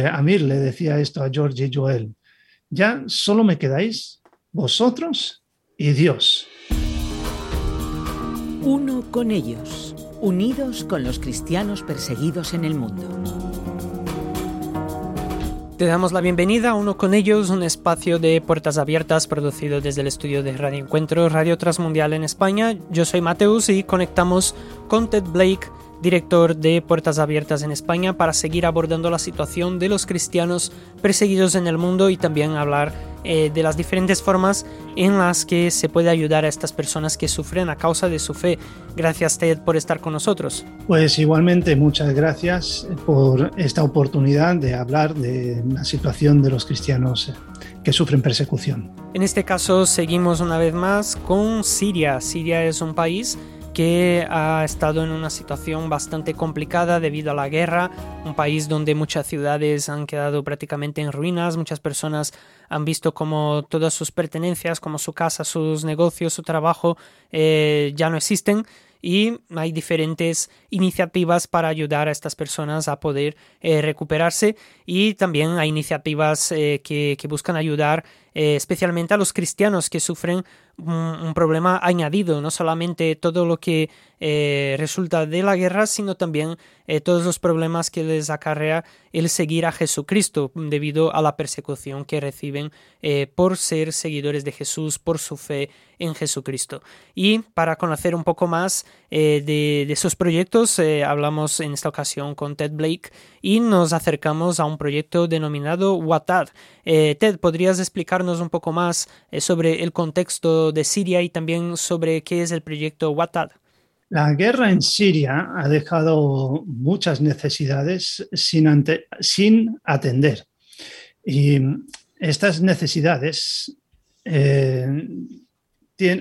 Amir le decía esto a George y Joel, ya solo me quedáis vosotros y Dios. Uno con ellos, unidos con los cristianos perseguidos en el mundo. Te damos la bienvenida a Uno con ellos, un espacio de puertas abiertas producido desde el estudio de Radio Encuentro, Radio Transmundial en España. Yo soy Mateus y conectamos con Ted Blake director de Puertas Abiertas en España, para seguir abordando la situación de los cristianos perseguidos en el mundo y también hablar eh, de las diferentes formas en las que se puede ayudar a estas personas que sufren a causa de su fe. Gracias Ted por estar con nosotros. Pues igualmente muchas gracias por esta oportunidad de hablar de la situación de los cristianos que sufren persecución. En este caso seguimos una vez más con Siria. Siria es un país que ha estado en una situación bastante complicada debido a la guerra, un país donde muchas ciudades han quedado prácticamente en ruinas, muchas personas han visto como todas sus pertenencias, como su casa, sus negocios, su trabajo eh, ya no existen y hay diferentes iniciativas para ayudar a estas personas a poder eh, recuperarse y también hay iniciativas eh, que, que, buscan ayudar especialmente a los cristianos que sufren un, problema añadido, no solamente todo lo que eh, resulta de la guerra, sino también eh, todos los problemas que les acarrea el seguir a Jesucristo debido a la persecución que reciben eh, por ser seguidores de Jesús, por su fe en Jesucristo. Y para conocer un poco más de, de, esos proyectos, hablamos en esta ocasión con Ted Blake y nos acercamos a un proyecto denominado Watad. Ted, ¿podrías explicarnos un poco más sobre el contexto de Siria y también sobre qué es el proyecto Watad? La guerra en Siria ha dejado muchas necesidades sin, sin atender. Y estas necesidades, eh,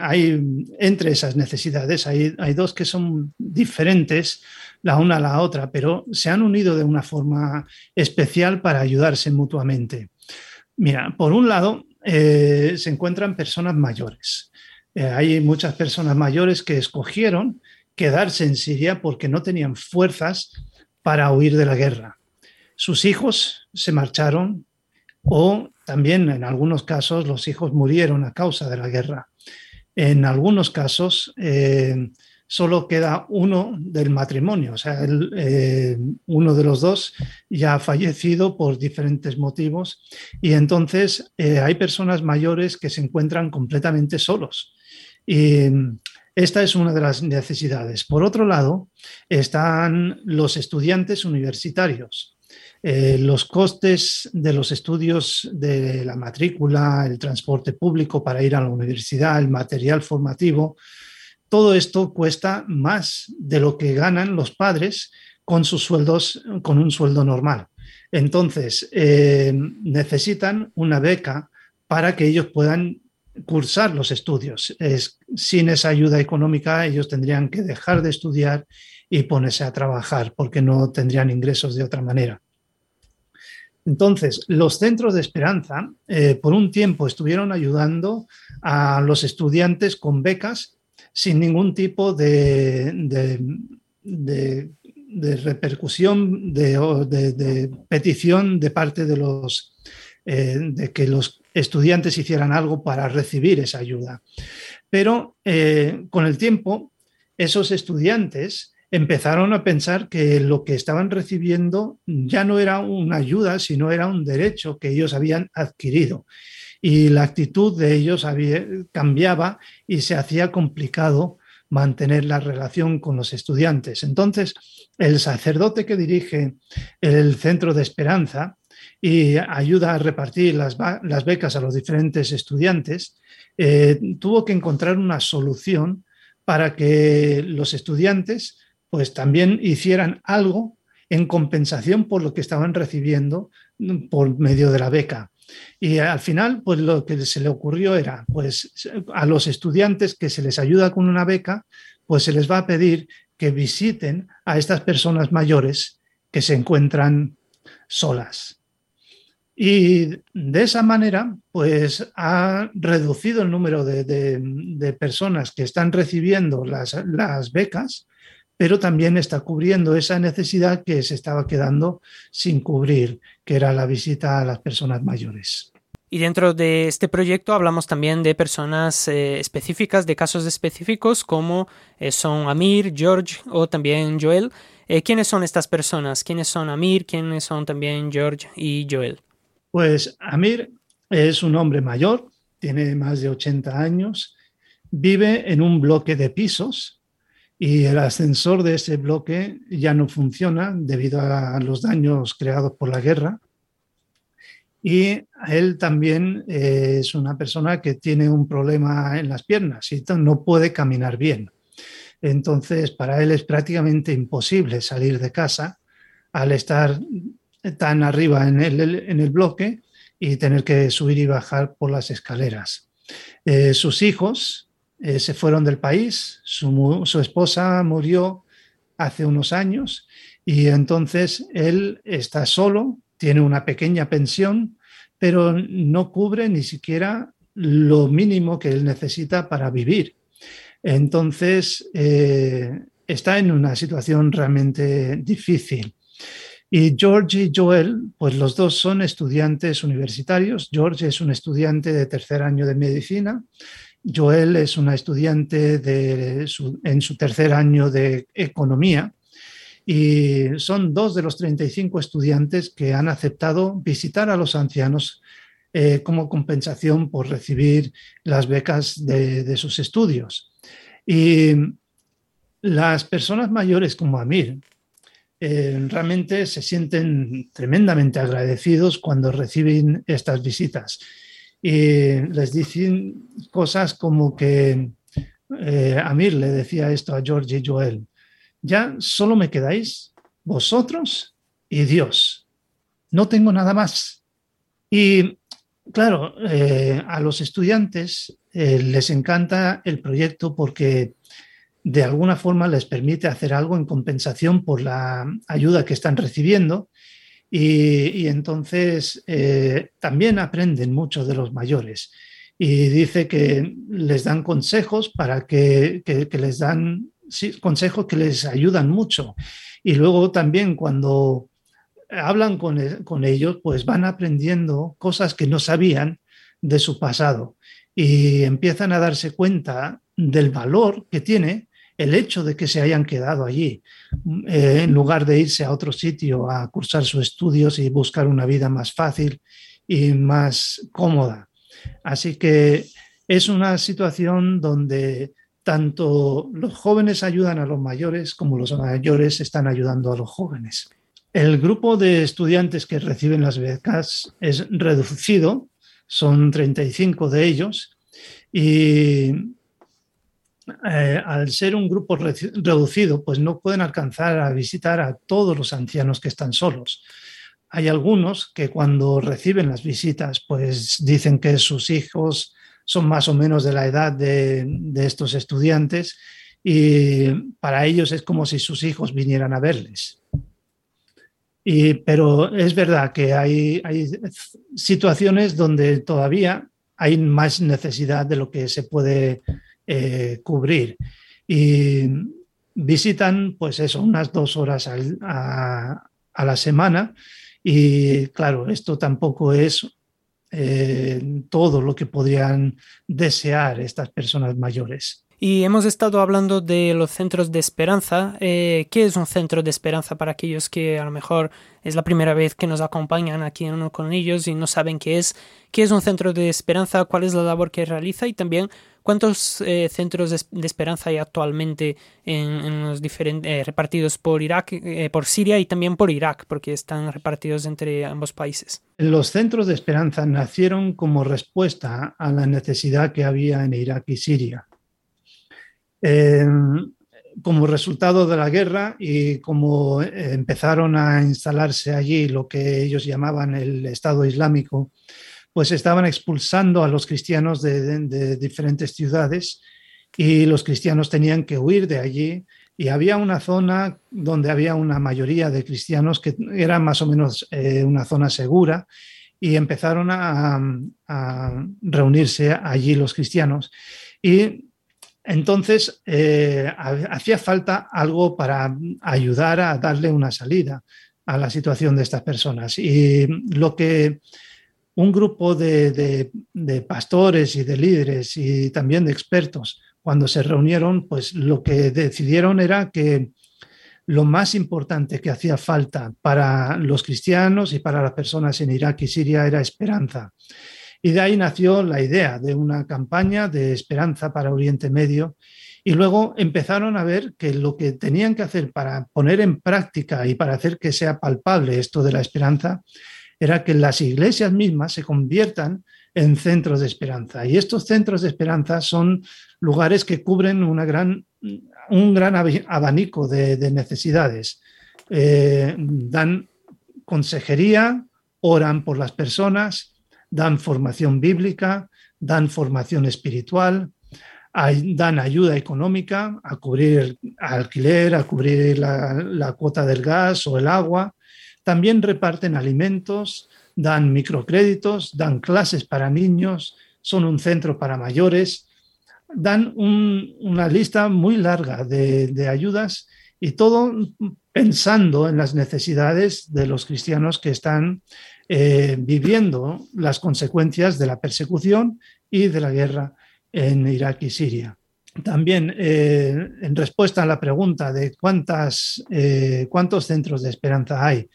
hay, entre esas necesidades hay, hay, dos que son diferentes la una a la otra, pero se han unido de una forma especial para ayudarse mutuamente. Mira, por un lado, eh, se encuentran personas mayores. Eh, hay muchas personas mayores que escogieron quedarse en Siria porque no tenían fuerzas para huir de la guerra. Sus hijos se marcharon o también en algunos casos los hijos murieron a causa de la guerra. En algunos casos eh, solo queda uno del matrimonio, o sea, eh, uno de los dos ya ha fallecido por diferentes motivos y entonces eh, hay personas mayores que se encuentran completamente solos. Y esta es una de las necesidades. Por otro lado, están los estudiantes universitarios. Eh, los costes de los estudios de la matrícula, el transporte público para ir a la universidad, el material formativo, todo esto cuesta más de lo que ganan los padres con sus sueldos, con un sueldo normal. Entonces, eh, necesitan una beca para que ellos puedan cursar los estudios. sin esa ayuda económica, ellos tendrían que dejar de estudiar y ponerse a trabajar porque no tendrían ingresos de otra manera. Entonces, los centros de esperanza eh, por un tiempo estuvieron ayudando a los estudiantes con becas sin ningún tipo de, de, repercusión, de, petición de parte de los eh, de que los estudiantes hicieran algo para recibir esa ayuda. Pero eh, con el tiempo, esos estudiantes empezaron a pensar que lo que estaban recibiendo ya no era una ayuda, sino era un derecho que ellos habían adquirido y la actitud de ellos cambiaba y se hacía complicado mantener la relación con los estudiantes. Entonces, el sacerdote que dirige el Centro de Esperanza y ayuda a repartir las, becas a los diferentes estudiantes, eh, tuvo que encontrar una solución para que los estudiantes pues también hicieran algo en compensación por lo que estaban recibiendo por medio de la beca. Y al final, pues lo que se le ocurrió era, pues a los estudiantes que se les ayuda con una beca, pues se les va a pedir que visiten a estas personas mayores que se encuentran solas. Y de esa manera, pues ha reducido el número de, personas que están recibiendo las, las becas, pero también está cubriendo esa necesidad que se estaba quedando sin cubrir, que era la visita a las personas mayores. Y dentro de este proyecto hablamos también de personas eh, específicas, de casos específicos como eh, son Amir, George o también Joel. Eh, ¿Quiénes son estas personas? ¿Quiénes son Amir? ¿Quiénes son también George y Joel? Pues Amir es un hombre mayor, tiene más de 80 años, vive en un bloque de pisos y el ascensor de ese bloque ya no funciona debido a los daños creados por la guerra. Y él también eh, es una persona que tiene un problema en las piernas y no puede caminar bien. Entonces, para él es prácticamente imposible salir de casa al estar tan arriba en el, bloque y tener que subir y bajar por las escaleras. Eh, sus hijos eh, se fueron del país, su, su, esposa murió hace unos años y entonces él está solo, tiene una pequeña pensión, pero no cubre ni siquiera lo mínimo que él necesita para vivir. Entonces, eh, está en una situación realmente difícil. Y George y Joel, pues los dos son estudiantes universitarios. George es un estudiante de tercer año de medicina. Joel es una estudiante de en su tercer año de economía. Y son dos de los 35 estudiantes que han aceptado visitar a los ancianos eh, como compensación por recibir las becas de sus estudios. Y las personas mayores como Amir eh, realmente se sienten tremendamente agradecidos cuando reciben estas visitas. Y les dicen cosas como que eh, Amir le decía esto a George y Joel, ya solo me quedáis vosotros y Dios. No tengo nada más. Y claro, eh, a los estudiantes eh, les encanta el proyecto porque de alguna forma les permite hacer algo en compensación por la ayuda que están recibiendo y, entonces eh, también aprenden mucho de los mayores. Y dice que les dan consejos para que, les dan consejos que les ayudan mucho. Y luego también cuando hablan con, con ellos pues van aprendiendo cosas que no sabían de su pasado. Y empiezan a darse cuenta del valor que tiene el hecho de que se hayan quedado allí, eh, en lugar de irse a otro sitio a cursar sus estudios y buscar una vida más fácil y más cómoda. Así que es una situación donde tanto los jóvenes ayudan a los mayores como los mayores están ayudando a los jóvenes. El grupo de estudiantes que reciben las becas es reducido son 35 de ellos, y eh, al ser un grupo reducido, pues no pueden alcanzar a visitar a todos los ancianos que están solos. Hay algunos que cuando reciben las visitas, pues dicen que sus hijos son más o menos de la edad de, estos estudiantes y para ellos es como si sus hijos vinieran a verles pero es verdad que hay, situaciones donde todavía hay más necesidad de lo que se puede eh, cubrir. Y visitan, pues eso, unas dos horas a, la semana. Y claro, esto tampoco es eh, todo lo que podrían desear estas personas mayores. Y hemos estado hablando de los centros de esperanza. Eh, ¿Qué es un centro de esperanza para aquellos que a lo mejor es la primera vez que nos acompañan aquí en uno con ellos y no saben qué es? ¿Qué es un centro de esperanza? ¿Cuál es la labor que realiza? Y también cuántos eh, centros de, esperanza hay actualmente en, los diferentes eh, repartidos por Irak, por Siria y también por Irak, porque están repartidos entre ambos países. Los centros de esperanza nacieron como respuesta a la necesidad que había en Irak y Siria Em, como resultado de la guerra y como eh, empezaron a instalarse allí lo que ellos llamaban el Estado Islámico, pues estaban expulsando a los cristianos de, diferentes ciudades y los cristianos tenían que huir de allí y había una zona donde había una mayoría de cristianos que era más o menos eh, una zona segura y empezaron a, reunirse allí los cristianos. Y Entonces, eh, hacía falta algo para ayudar a darle una salida a la situación de estas personas. Y lo que un grupo de, pastores y de líderes y también de expertos, cuando se reunieron, pues lo que decidieron era que lo más importante que hacía falta para los cristianos y para las personas en Irak y Siria era esperanza. Y de ahí nació la idea de una campaña de esperanza para Oriente Medio. Y luego empezaron a ver que lo que tenían que hacer para poner en práctica y para hacer que sea palpable esto de la esperanza era que las iglesias mismas se conviertan en centros de esperanza. Y estos centros de esperanza son lugares que cubren una gran, un gran abanico de, necesidades. Eh, dan consejería, oran por las personas, dan formación bíblica, dan formación espiritual, dan ayuda económica a cubrir el alquiler, a cubrir la cuota del gas o el agua, también reparten alimentos, dan microcréditos, dan clases para niños, son un centro para mayores, dan una lista muy larga de, ayudas y todo pensando en las necesidades de los cristianos que están eh, viviendo las consecuencias de la persecución y de la guerra en Irak y Siria. También, eh, en respuesta a la pregunta de cuántas, eh, cuántos centros de esperanza hay,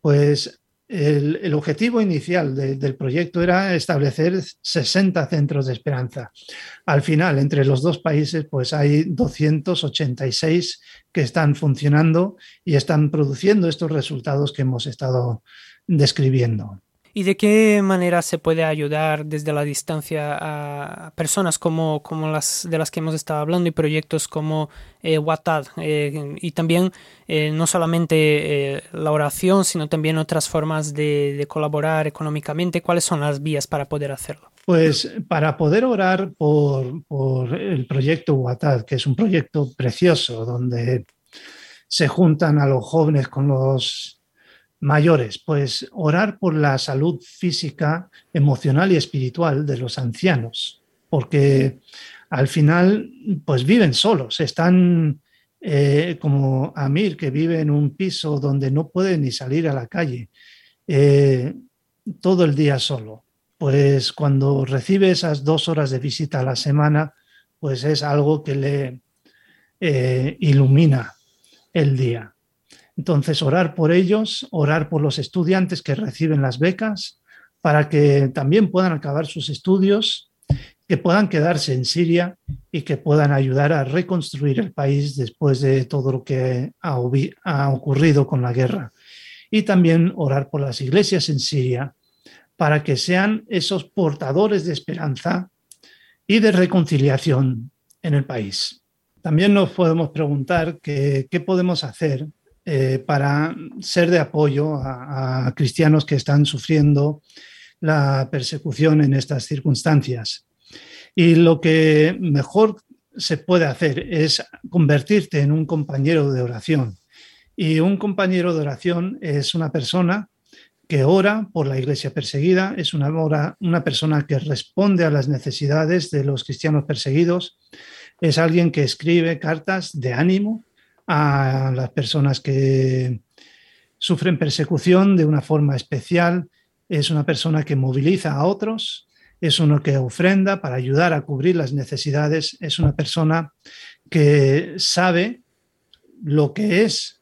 pues el, objetivo inicial del proyecto era establecer 60 centros de esperanza. Al final, entre los dos países, pues hay 286 que están funcionando y están produciendo estos resultados que hemos estado describiendo. ¿Y de qué manera se puede ayudar desde la distancia a personas como, como las de las que hemos estado hablando y proyectos como eh, eh y también eh, no solamente la oración, sino también otras formas de, colaborar económicamente? ¿Cuáles son las vías para poder hacerlo? Pues para poder orar por, por el proyecto Watad, que es un proyecto precioso donde se juntan a los jóvenes con los mayores, pues orar por la salud física, emocional y espiritual de los ancianos, porque al final pues viven solos, están eh, como Amir que vive en un piso donde no puede ni salir a la calle eh, todo el día solo. Pues cuando recibe esas dos horas de visita a la semana, pues es algo que le eh, ilumina el día. Entonces, orar por ellos, orar por los estudiantes que reciben las becas, para que también puedan acabar sus estudios, que puedan quedarse en Siria y que puedan ayudar a reconstruir el país después de todo lo que ha, ocurrido con la guerra. Y también orar por las iglesias en Siria, para que sean esos portadores de esperanza y de reconciliación en el país. También nos podemos preguntar qué podemos hacer eh, para ser de apoyo a, cristianos que están sufriendo la persecución en estas circunstancias. Y lo que mejor se puede hacer es convertirte en un compañero de oración. Y un compañero de oración es una persona que ora por la iglesia perseguida, es una, una persona que responde a las necesidades de los cristianos perseguidos, es alguien que escribe cartas de ánimo, a las personas que sufren persecución de una forma especial. Es una persona que moviliza a otros, es uno que ofrenda para ayudar a cubrir las necesidades, es una persona que sabe lo que es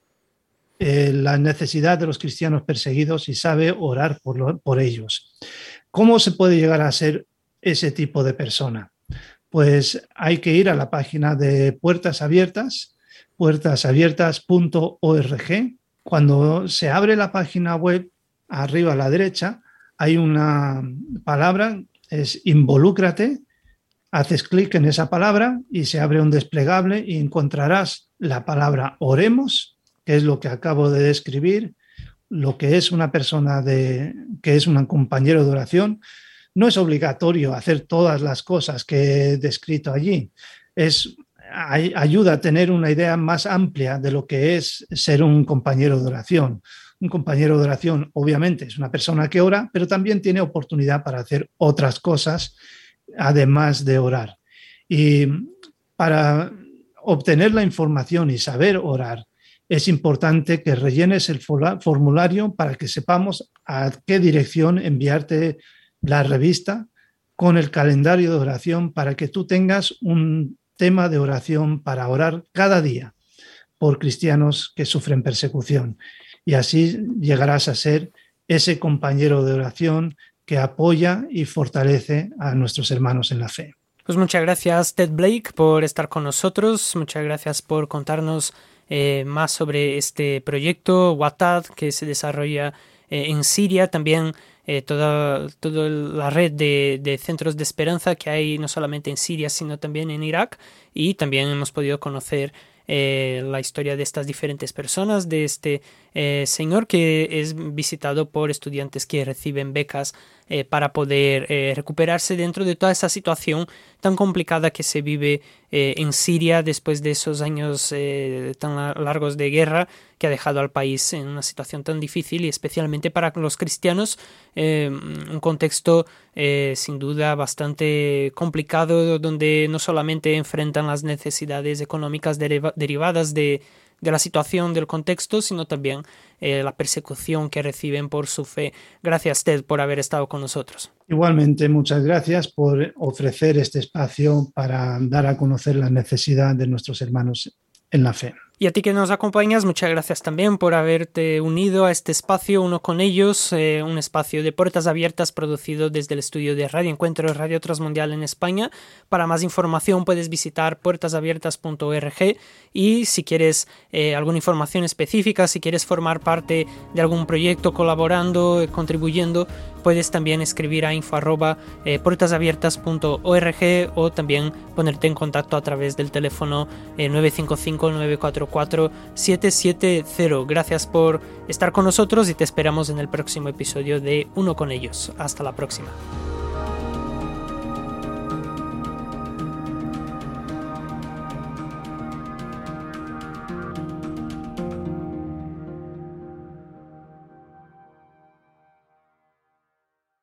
eh, la necesidad de los cristianos perseguidos y sabe orar por, por ellos. ¿Cómo se puede llegar a ser ese tipo de persona? Pues hay que ir a la página de Puertas Abiertas, puertasabiertas.org. Cuando se abre la página web, arriba a la derecha, hay una palabra, es involúcrate. Haces clic en esa palabra y se abre un desplegable y encontrarás la palabra oremos, que es lo que acabo de describir, lo que es una persona de, que es un compañero de oración. No es obligatorio hacer todas las cosas que he descrito allí. Es ayuda a tener una idea más amplia de lo que es ser un compañero de oración. Un compañero de oración, obviamente, es una persona que ora, pero también tiene oportunidad para hacer otras cosas además de orar. Y para obtener la información y saber orar, es importante que rellenes el formulario para que sepamos a qué dirección enviarte la revista con el calendario de oración para que tú tengas un tema de oración para orar cada día por cristianos que sufren persecución. Y así llegarás a ser ese compañero de oración que apoya y fortalece a nuestros hermanos en la fe. Pues muchas gracias Ted Blake por estar con nosotros, muchas gracias por contarnos eh, más sobre este proyecto Watad que se desarrolla eh, en Siria, también eh, toda, toda, la red de, de, centros de esperanza que hay no solamente en Siria, sino también en Irak. Y también hemos podido conocer eh, la historia de estas diferentes personas, de este eh, señor que es visitado por estudiantes que reciben becas para poder recuperarse dentro de toda esa situación tan complicada que se vive en Siria después de esos años tan largos de guerra que ha dejado al país en una situación tan difícil y especialmente para los cristianos un contexto sin duda bastante complicado donde no solamente enfrentan las necesidades económicas derivadas de, la situación, del contexto, sino también eh, la persecución que reciben por su fe. Gracias, Ted, por haber estado con nosotros. Igualmente, muchas gracias por ofrecer este espacio para dar a conocer la necesidad de nuestros hermanos en la fe. Y a ti que nos acompañas, muchas gracias también por haberte unido a este espacio, uno con ellos, eh, un espacio de puertas abiertas producido desde el estudio de Radio Encuentro Radio Transmundial en España. Para más información puedes visitar puertasabiertas.org y si quieres eh, alguna información específica, si quieres formar parte de algún proyecto colaborando, eh, contribuyendo, puedes también escribir a info puertasabiertas.org o también ponerte en contacto a través del teléfono 955 944 4770. Gracias por estar con nosotros y te esperamos en el próximo episodio de Uno con ellos. Hasta la próxima.